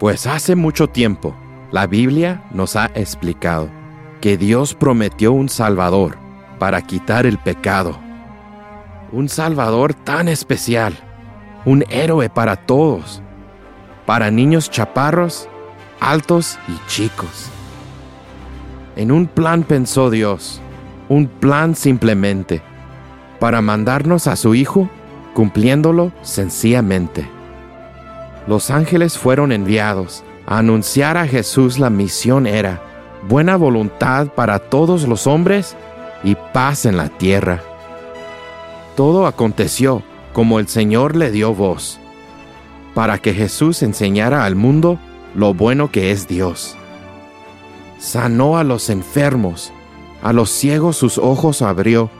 Pues hace mucho tiempo, la Biblia nos ha explicado que Dios prometió un Salvador para quitar el pecado. Un Salvador tan especial, un héroe para todos, para niños chaparros, altos y chicos. En un plan pensó Dios, un plan simplemente, para mandarnos a su Hijo, cumpliéndolo sencillamente los ángeles fueron enviados a anunciar a Jesús la misión era buena voluntad para todos los hombres y paz en la tierra. Todo aconteció como el Señor le dio voz, para que Jesús enseñara al mundo lo bueno que es Dios. Sanó a los enfermos, a los ciegos sus ojos abrió,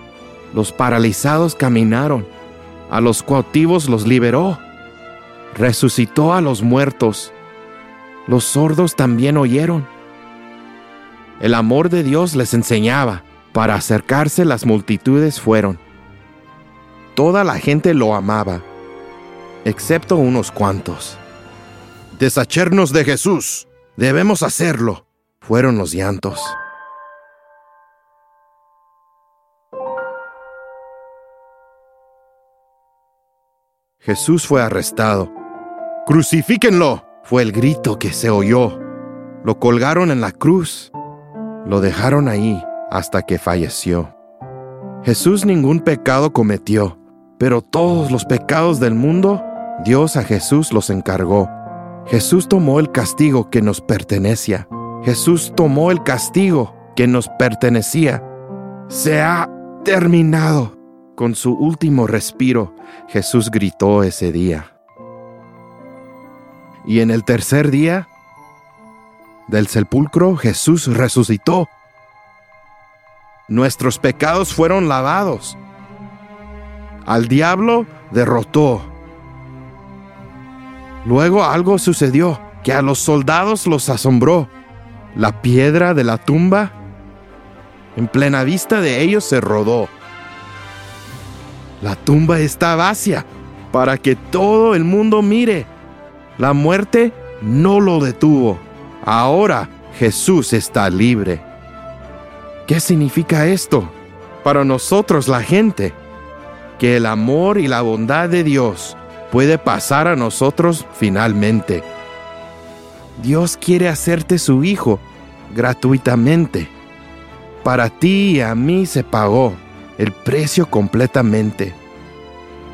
los paralizados caminaron, a los cautivos los liberó resucitó a los muertos. Los sordos también oyeron. El amor de Dios les enseñaba. Para acercarse las multitudes fueron. Toda la gente lo amaba, excepto unos cuantos. Deshacernos de Jesús. Debemos hacerlo. Fueron los llantos. Jesús fue arrestado ¡Crucifíquenlo! Fue el grito que se oyó. Lo colgaron en la cruz. Lo dejaron ahí hasta que falleció. Jesús ningún pecado cometió, pero todos los pecados del mundo, Dios a Jesús los encargó. Jesús tomó el castigo que nos pertenecía. Jesús tomó el castigo que nos pertenecía. Se ha terminado. Con su último respiro, Jesús gritó ese día. Y en el tercer día del sepulcro Jesús resucitó. Nuestros pecados fueron lavados. Al diablo derrotó. Luego algo sucedió que a los soldados los asombró. La piedra de la tumba en plena vista de ellos se rodó. La tumba está vacía para que todo el mundo mire la muerte no lo detuvo. Ahora Jesús está libre. ¿Qué significa esto? Para nosotros la gente, que el amor y la bondad de Dios puede pasar a nosotros finalmente. Dios quiere hacerte su hijo gratuitamente. Para ti y a mí se pagó el precio completamente.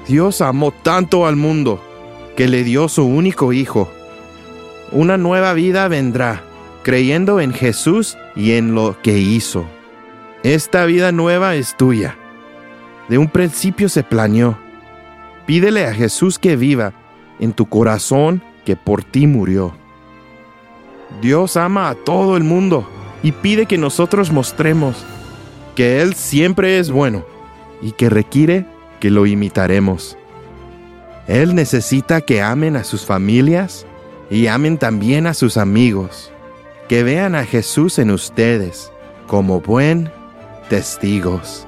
Dios amó tanto al mundo que le dio su único Hijo. Una nueva vida vendrá, creyendo en Jesús y en lo que hizo. Esta vida nueva es tuya. De un principio se planeó. Pídele a Jesús que viva en tu corazón que por ti murió. Dios ama a todo el mundo y pide que nosotros mostremos que Él siempre es bueno y que requiere que lo imitaremos. Él necesita que amen a sus familias y amen también a sus amigos, que vean a Jesús en ustedes como buen testigos.